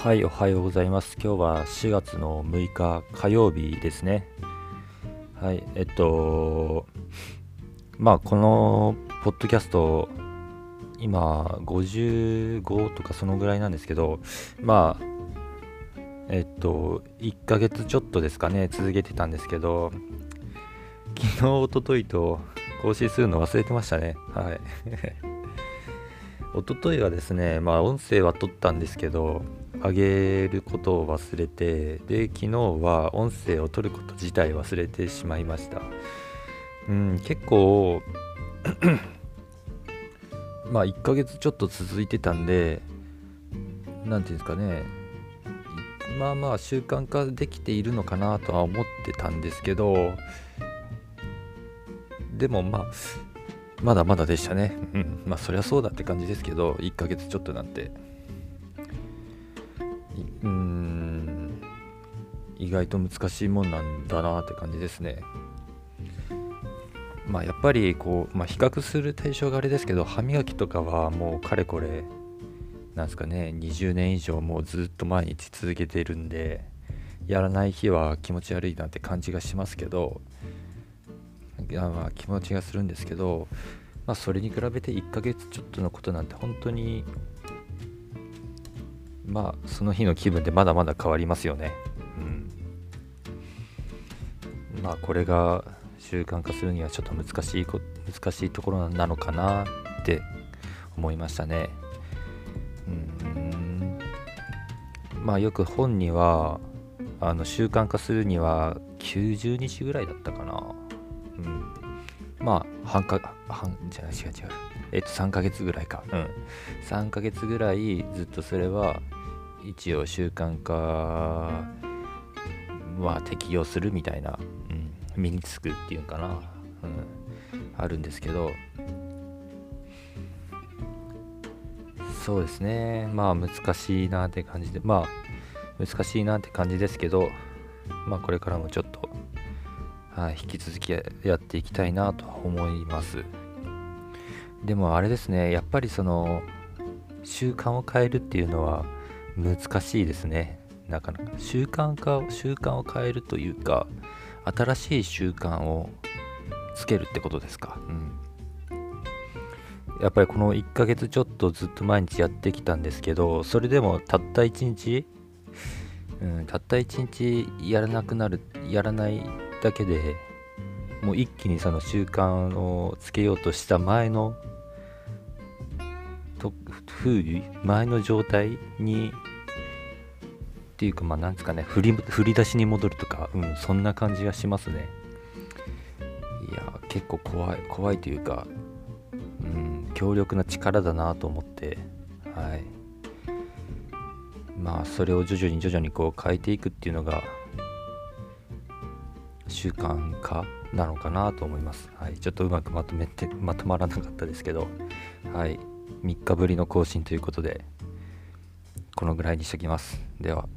はい、おはようございます。今日は4月の6日火曜日ですね。はい、えっと、まあ、このポッドキャスト、今、55とかそのぐらいなんですけど、まあ、えっと、1ヶ月ちょっとですかね、続けてたんですけど、昨日、おとといと更新するの忘れてましたね。はい。おとといはですね、まあ、音声は撮ったんですけど、上げることを忘れて、で、昨日は音声を撮ること自体忘れてしまいました。うん、結構、まあ、1ヶ月ちょっと続いてたんで、なんていうんですかね、まあまあ習慣化できているのかなとは思ってたんですけど、でもまあ、まだまだでしたね。うん。まあそりゃそうだって感じですけど、1ヶ月ちょっとなんて。うーん。意外と難しいもんなんだなって感じですね。まあやっぱりこう、まあ、比較する対象があれですけど、歯磨きとかはもうかれこれ、なんですかね、20年以上もうずっと毎日続けてるんで、やらない日は気持ち悪いなって感じがしますけど、あ気持ちがするんですけど、まあ、それに比べて1ヶ月ちょっとのことなんて本当にまあその日の気分でまだまだ変わりますよね。うん、まあこれが習慣化するにはちょっと難しいこ難しいところなのかなって思いましたね。うんまあよく本にはあの習慣化するには90日ぐらいだったかな。うん、まあ半か半じゃない違う違う。えっと3ヶ月ぐらいか。うん。3ヶ月ぐらいずっとすれば一応習慣化は適用するみたいな、うん、身につくっていうかな、うん、あるんですけど。そうですね。まあ難しいなって感じでまあ難しいなって感じですけどまあこれからもちょっとはい、引き続きやっていきたいなと思います。でもあれですね、やっぱりその習慣を変えるっていうのは難しいですね。なかなか習慣化習慣を変えるというか、新しい習慣をつけるってことですか。うん。やっぱりこの1ヶ月ちょっとずっと毎日やってきたんですけど、それでもたった1日、うん、たった1日やらなくなる、やらないだけでもう一気にその習慣をつけようとした前のと風前の状態にっていうかまあなんですかね振り振り出しに戻るとか、うん、そんな感じがしますね。いや結構怖い怖いというか、うん、強力な力だなと思ってはい。まあそれを徐々に徐々にこう変えていくっていうのが習慣化なのかなと思います。はい、ちょっとうまくまとめて まとまらなかったですけど、はい、3日ぶりの更新ということで、このぐらいにしときます。では。